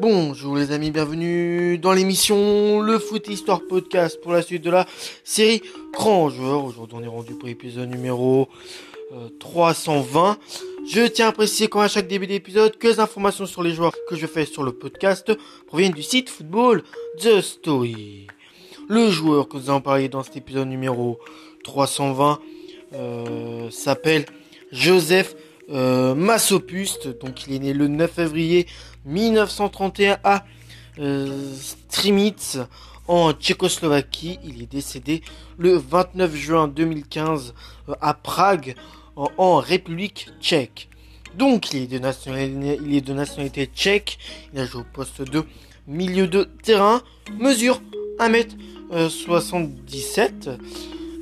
Bonjour les amis, bienvenue dans l'émission Le Foot Histoire Podcast pour la suite de la série Grand Joueur. Aujourd'hui on est rendu pour l'épisode numéro 320. Euh, je tiens à préciser comme à chaque début d'épisode que les informations sur les joueurs que je fais sur le podcast proviennent du site Football The Story. Le joueur que nous allons parler dans cet épisode numéro 320 euh, s'appelle Joseph euh, Massopuste. Donc il est né le 9 février 1931 à euh, Strimitz en Tchécoslovaquie. Il est décédé le 29 juin 2015 euh, à Prague en, République tchèque. Donc il est, de nationalité, de nationalité tchèque. Il a joué au poste de milieu de terrain. Mesure 1m77.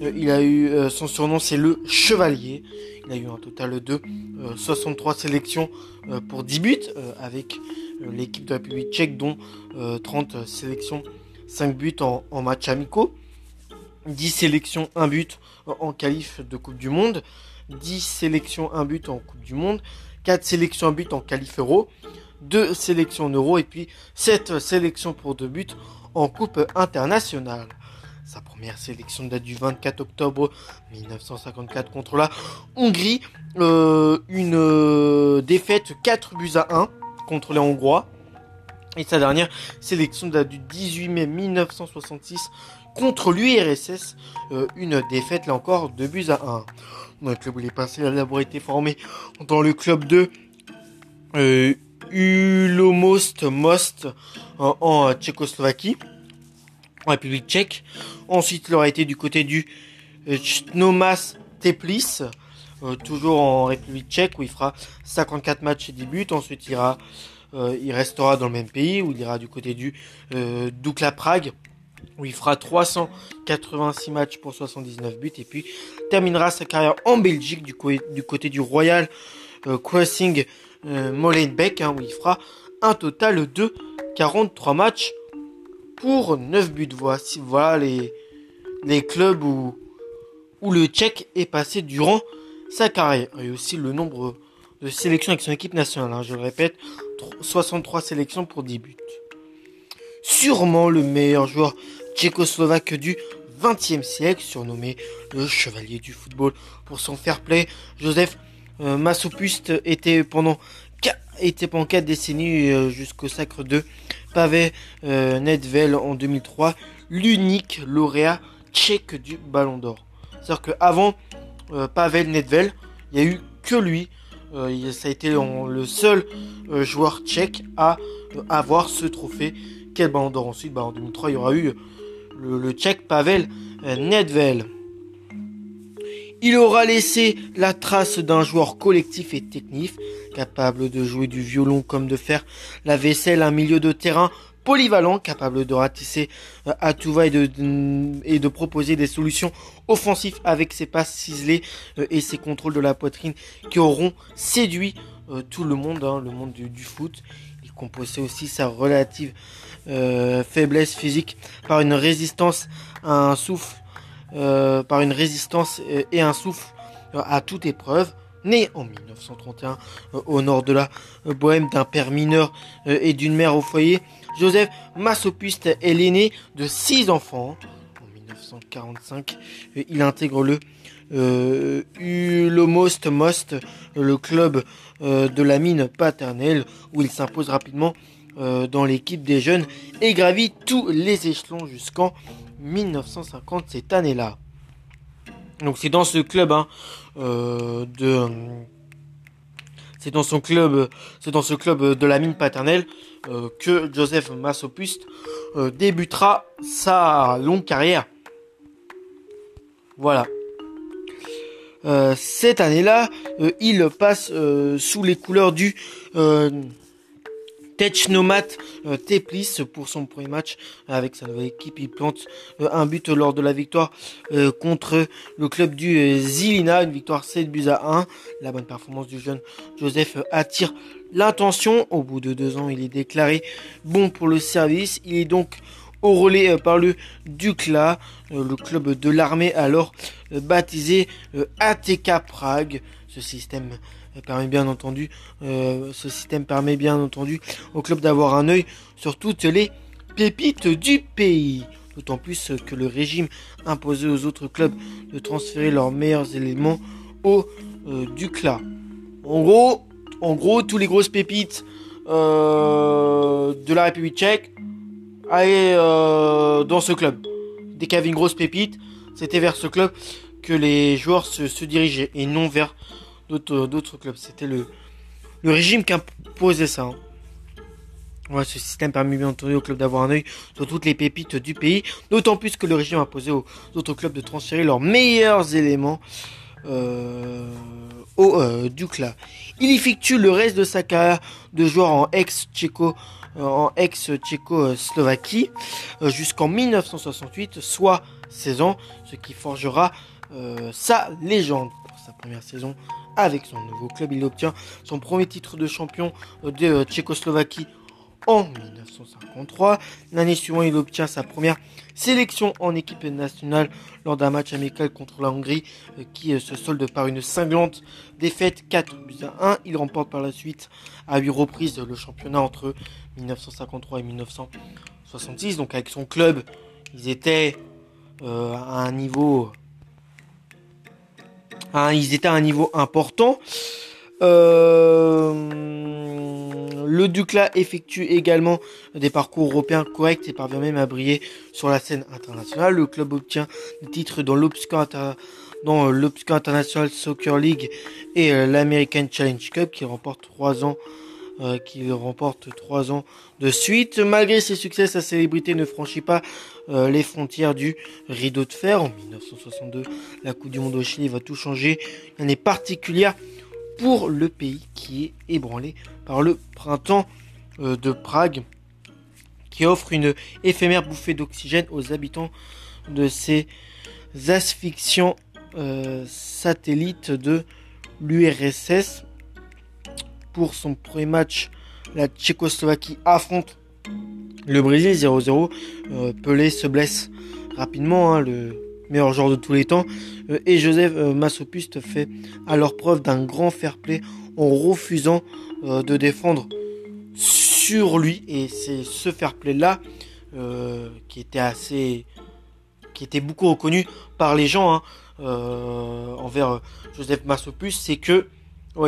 Euh, il a eu son surnom c'est le chevalier. Il a eu un total de 63 sélections pour 10 buts avec euh, l'équipe de la République tchèque, dont 30 euh, sélections, 5 buts en, match amicaux, 10 sélections, 1 but en qualif de Coupe du Monde, 10 sélections, 1 but en Coupe du Monde, 4 sélections, 1 but en qualif euro, 2 sélections en euro et puis 7 sélections pour 2 buts en Coupe internationale. Sa première sélection date du 24 octobre 1954 contre la Hongrie. Euh, une défaite 4 buts à 1 contre les Hongrois. Et sa dernière sélection date du 18 mai 1966 contre l'URSS. Euh, une défaite là encore de buts à 1. Dans le club où il est passé, il a d'abord été formé dans le club de euh, Ulomost Most en, Tchécoslovaquie, République tchèque. Ensuite, il aura été du côté du euh, Chnomas Teplis, euh, toujours en République tchèque où il fera 54 matchs et 10 buts. Ensuite, il, euh, il restera dans le même pays où il ira du côté du Dukla Prague où il fera 386 matchs pour 79 buts et puis terminera sa carrière en Belgique du, du côté du Royal Crossing Molenbeek hein, où il fera un total de 43 matchs pour 9 buts. Voici voilà les, les clubs où, où le Tchèque est passé durant sa carrière et aussi le nombre de sélections avec son équipe nationale. Hein. je le répète, 63 sélections pour 10 buts. Sûrement le meilleur joueur tchécoslovaque du XXe siècle, surnommé le chevalier du football pour son fair play. Joseph euh, pendant était pendant 4 décennies euh, jusqu'au sacre de Pavel euh, Nedvel en 2003, l'unique lauréat tchèque du Ballon d'Or. C'est-à-dire qu'avant euh, Pavel Nedvel. Il n'y a eu que lui. Euh, ça a été le seul euh, joueur tchèque à avoir ce trophée. Quel ballon d'or ensuite? Bah, En 2003, il y aura eu le, tchèque Pavel Nedvel. Il aura laissé la trace d'un joueur collectif et technique, capable de jouer du violon comme de faire la vaisselle, un milieu de terrain polyvalent, capable de ratisser euh, à tout va et de, et de proposer des solutions offensives avec ses passes ciselées euh, et ses contrôles de la poitrine qui auront séduit euh, tout le monde, hein, le monde du, foot. Il composait aussi sa relative faiblesse physique par une résistance à un souffle, par une résistance et un souffle à toute épreuve né en 1931 au nord de la Bohème d'un père mineur et d'une mère au foyer, Joseph Massopuste est l'aîné de six enfants. En 1945, il intègre le euh, Ulomost Most, le club euh, de la mine paternelle, où il s'impose rapidement euh, dans l'équipe des jeunes et gravit tous les échelons jusqu'en 1950 cette année-là. Donc c'est dans ce club hein, de c'est dans son club, c'est dans ce club de la mine paternelle euh, que Joseph Massopuste euh, débutera sa longue carrière. Voilà. Euh, cette année-là, il passe sous les couleurs du Technomat euh, Teplis pour son premier match avec sa nouvelle équipe. Il plante euh, un but lors de la victoire euh, contre le club du Zilina, une victoire 7 buts à 1. La bonne performance du jeune Joseph attire l'attention. Au bout de deux ans, il est déclaré bon pour le service. Il est donc au relais par le Dukla, le club de l'armée alors baptisé ATK Prague. ce système permet bien entendu, ce système permet bien entendu au club d'avoir un œil sur toutes les pépites du pays. D'autant plus que le régime imposait aux autres clubs de transférer leurs meilleurs éléments au Ducla. En gros, en gros, tous les grosses pépites euh, de la République tchèque allaient euh, dans ce club. Dès qu'il y avait une grosse pépite, c'était vers ce club que les joueurs se, dirigeaient et non vers d'autres clubs. C'était le, régime qui imposait ça. Hein. ce système permet bien entendu au club d'avoir un œil sur toutes les pépites du pays, d'autant plus que le régime imposait aux autres clubs de transférer leurs meilleurs éléments euh, au euh. Il effectue le reste de sa carrière de joueur en ex-Tchéco euh, en ex-Tchécoslovaquie jusqu'en 1968, soit 16 ans, ce qui forgera sa légende pour sa première saison avec son nouveau club. Il obtient son premier titre de champion de Tchécoslovaquie en 1953. L'année suivante, il obtient sa première sélection en équipe nationale lors d'un match amical contre la Hongrie euh, qui euh, se solde par une cinglante défaite 4 buts à 1. Il remporte par la suite à 8 reprises le championnat entre 1953 et 1966. Donc avec son club, ils étaient euh, étaient à un niveau important. Le Ducla effectue également des parcours européens corrects et parvient même à briller sur la scène internationale. Le club obtient des titres dans l'Obscure International Soccer League et euh, l'American Challenge Cup qui remporte trois ans euh, remporte trois ans de suite. Malgré ses succès, sa célébrité ne franchit pas euh, les frontières du rideau de fer. En 1962, la Coupe du Monde au Chili va tout changer. Une année particulière pour le pays qui est ébranlé par le printemps euh, de Prague, qui offre une éphémère bouffée d'oxygène aux habitants de ces asphyxiants euh, satellites de l'URSS. Pour son premier match, la Tchécoslovaquie affronte le Brésil 0-0. Euh, Pelé se blesse rapidement, hein, meilleur joueur de tous les temps. et Joseph Massopuste fait alors preuve d'un grand fair play en refusant euh, de défendre sur lui. Et c'est ce fair play là euh, qui était assez, qui était beaucoup reconnu par les gens hein, euh, envers Joseph Massopus, c'est que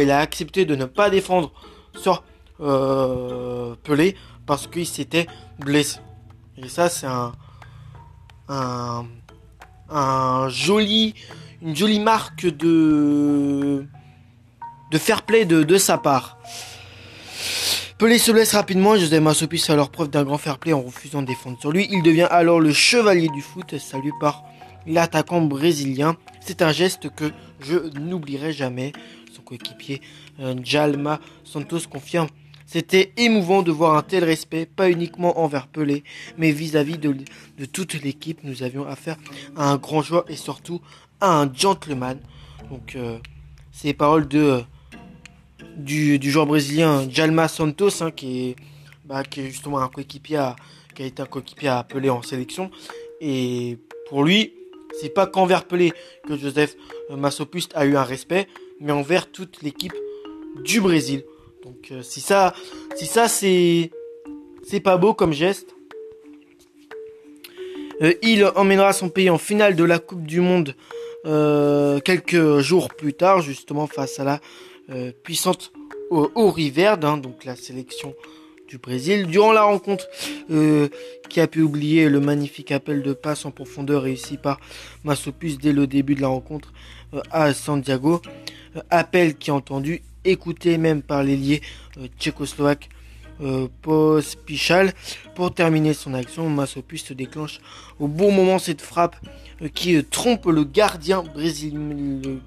il a accepté de ne pas défendre sur Pelé parce qu'il s'était blessé. Et ça, c'est un, un, un joli, une jolie marque de de fair play de, sa part. Pelé se blesse rapidement et José Massopis fait alors preuve d'un grand fair play en refusant de défendre sur lui. Il devient alors le chevalier du foot, salué par l'attaquant brésilien. C'est un geste que je n'oublierai jamais. Son coéquipier euh, Jalma Santos confirme c'était émouvant de voir un tel respect, pas uniquement envers Pelé, mais vis-à-vis de, toute l'équipe. Nous avions affaire à un grand joueur et surtout à un gentleman. Donc, euh, ces paroles de du, joueur brésilien Jalma Santos, hein, qui, est, bah, qui est justement un coéquipier, qui a été un coéquipier en sélection. Et pour lui, c'est pas qu'envers Pelé que Joseph Massopust a eu un respect, mais envers toute l'équipe du Brésil. Donc euh, si ça, si ça c'est c'est pas beau comme geste. Euh, il emmènera son pays en finale de la Coupe du Monde euh, quelques jours plus tard, justement face à la puissante au, Riverde, hein, donc la sélection du Brésil. Durant la rencontre, qui a pu oublier le magnifique appel de passe en profondeur réussi par Massopus dès le début de la rencontre à Santiago, appel qui est entendu, écouté même par l'ailier tchécoslovaque Pospichal. Pour terminer son action, Massopus se déclenche au bon moment cette frappe qui trompe le gardien brésilien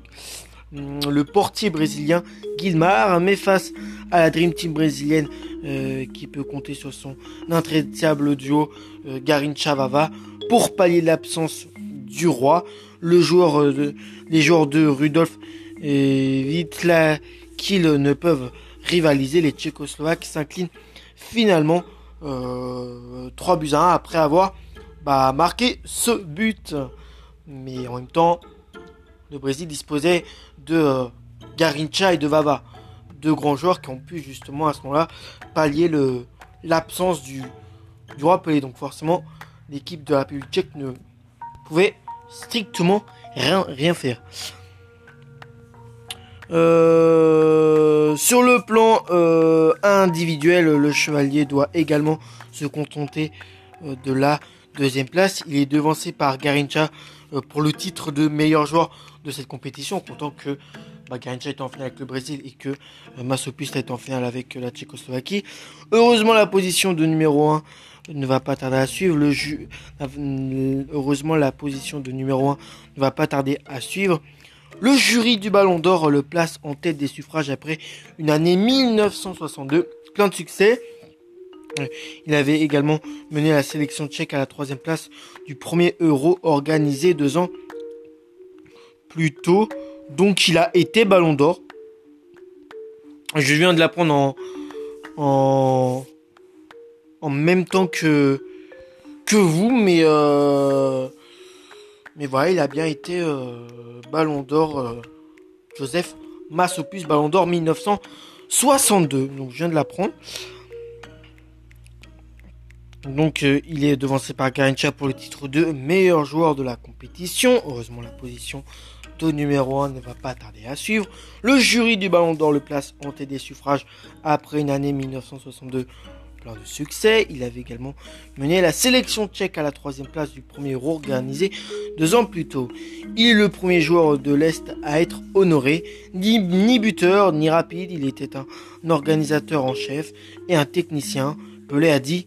le portier brésilien Guilmar, mais face à la Dream Team brésilienne euh, qui peut compter sur son intraitable duo euh, Garin Chavava pour pallier l'absence du roi, le joueur euh, de, les joueurs de Rudolf et Vitla qu'ils ne peuvent rivaliser, les Tchécoslovaques s'inclinent finalement 3 buts à 1 après avoir bah, marqué ce but. Mais en même temps, le Brésil disposait de euh, Garincha et de Vava. Deux grands joueurs qui ont pu justement à ce moment-là pallier l'absence du, du roi Pelé. Donc forcément, l'équipe de la République tchèque ne pouvait strictement rien faire. Euh, sur le plan euh, individuel, le chevalier doit également se contenter euh, de la deuxième place. Il est devancé par Garincha pour le titre de meilleur joueur de cette compétition, comptant que bah, Garincha est en finale avec le Brésil et que Masopust est en finale avec la Tchécoslovaquie. Heureusement, la position de numéro 1 ne va pas tarder à suivre. Heureusement, la position de numéro 1 ne va pas tarder à suivre. Le jury du Ballon d'Or le place en tête des suffrages après une année 1962. Plein de succès. Il avait également mené la sélection tchèque à la troisième place du premier Euro organisé deux ans plus tôt. Donc il a été Ballon d'Or. Je viens de l'apprendre en, en, même temps que, que vous, mais euh, mais voilà, il a bien été euh, Ballon d'Or euh, Joseph Massopus, Ballon d'Or 1962. Donc je viens de l'apprendre. Donc euh, il est devancé par Garincha pour le titre de meilleur joueur de la compétition. Heureusement la position de numéro 1 ne va pas tarder à suivre. Le jury du Ballon d'Or le place en des suffrages après une année 1962 plein de succès. Il avait également mené la sélection tchèque à la troisième place du premier Euro organisé deux ans plus tôt. Il est le premier joueur de l'Est à être honoré, ni, buteur, ni rapide. Il était un organisateur en chef et un technicien. Pelé a dit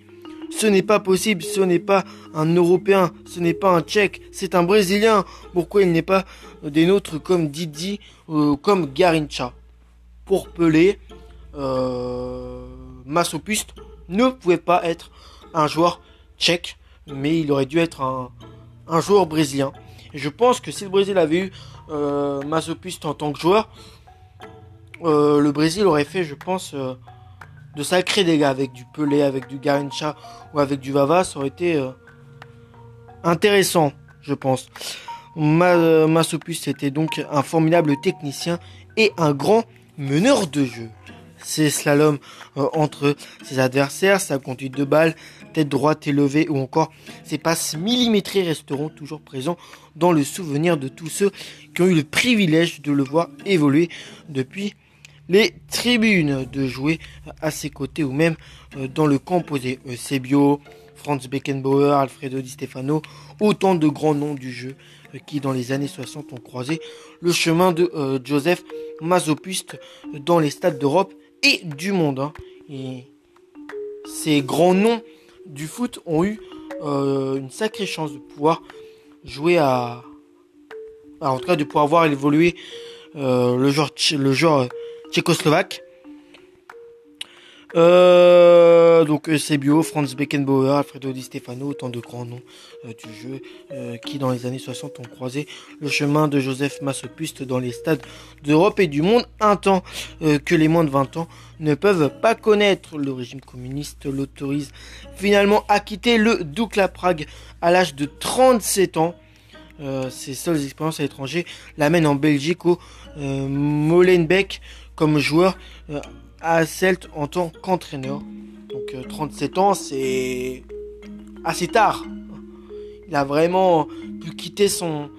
ce n'est pas possible, ce n'est pas un Européen, ce n'est pas un Tchèque, c'est un Brésilien. Pourquoi il n'est pas des nôtres comme Didi, ou comme Garincha? Pour Pelé, euh, ne pouvait pas être un joueur tchèque, mais il aurait dû être un, joueur brésilien. Et je pense que si le Brésil avait eu euh, en tant que joueur, euh, le Brésil aurait fait, je pense, euh, de sacrés dégâts avec du Pelé, avec du Garincha ou avec du Vava. Ça aurait été euh, intéressant, je pense. Ma était donc un formidable technicien et un grand meneur de jeu ses slaloms euh, entre ses adversaires, sa conduite de balle, tête droite élevée ou encore ses passes millimétrées resteront toujours présents dans le souvenir de tous ceux qui ont eu le privilège de le voir évoluer depuis les tribunes, de jouer à ses côtés ou même euh, dans le camp posé. Sebio, Franz Beckenbauer, Alfredo Di Stefano, autant de grands noms du jeu euh, qui dans les années 60 ont croisé le chemin de Joseph Mazopust dans les stades d'Europe et du monde. Hein. Et ces grands noms du foot ont eu euh, une sacrée chance de pouvoir jouer à, en tout cas de pouvoir voir évoluer euh, le genre le genre tchécoslovaque euh, donc Sebio, Franz Beckenbauer, Alfredo Di Stefano, autant de grands noms euh, du jeu euh, qui dans les années 60 ont croisé le chemin de Joseph Massopuste dans les stades d'Europe et du monde, un temps que les moins de 20 ans ne peuvent pas connaître. Le régime communiste l'autorise finalement à quitter le Dukla Prague à l'âge de 37 ans. ses seules expériences à l'étranger l'amènent en Belgique au Molenbeek comme joueur à Celt en tant qu'entraîneur. Donc 37 euh, ans, c'est assez tard. Il a vraiment pu quitter son,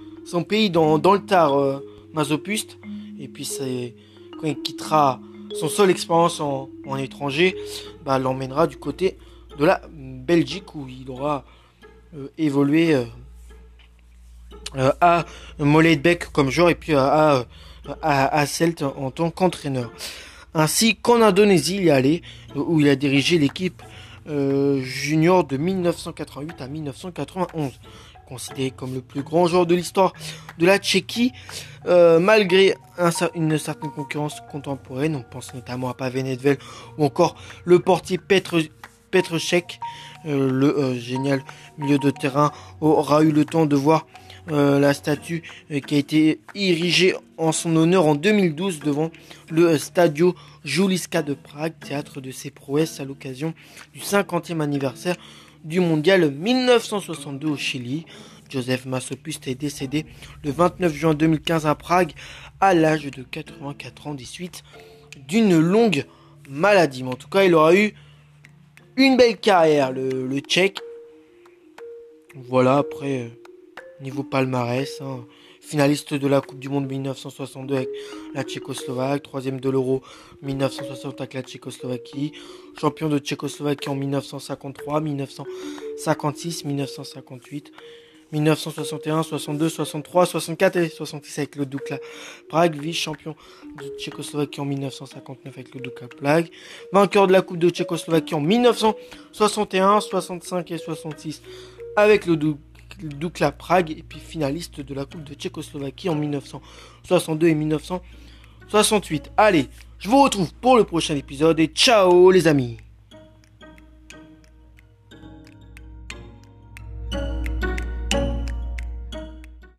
pays dans, dans le tard, euh, Mazopuste. Et puis quand il quittera son seule expérience en, en étranger, bah, l'emmènera du côté de la Belgique où il aura euh, évolué à Molenbeek comme joueur et puis à, à, à Celt en tant qu'entraîneur ainsi qu'en Indonésie, il y allé, où il a dirigé l'équipe euh, junior de 1988 à 1991. Considéré comme le plus grand joueur de l'histoire de la Tchéquie, euh, malgré une certaine concurrence contemporaine, on pense notamment à Pavel Nedved ou encore le portier Petr, Petrchek, euh, le génial milieu de terrain, aura eu le temps de voir euh, la statue euh, qui a été érigée en son honneur en 2012 devant le Stadio Juliska de Prague, théâtre de ses prouesses à l'occasion du 50e anniversaire du mondial 1962 au Chili. Joseph Masopust est décédé le 29 juin 2015 à Prague à l'âge de 84 ans des suites d'une longue maladie. Mais en tout cas, il aura eu une belle carrière, le, Tchèque. Voilà, après, euh, niveau palmarès, hein, finaliste de la Coupe du Monde 1962 avec la Tchécoslovaque, troisième de l'Euro 1960 avec la Tchécoslovaquie, champion de Tchécoslovaquie en 1953, 1956, 1958, 1961, 62, 63, 64 et 66 avec le Dukla Prague, vice-champion de Tchécoslovaquie en 1959 avec le Dukla Prague, vainqueur de la Coupe de Tchécoslovaquie en 1961, 65 et 66 avec le Dukla Prague et puis finaliste de la Coupe de Tchécoslovaquie en 1962 et 1968. Allez, je vous retrouve pour le prochain épisode et ciao les amis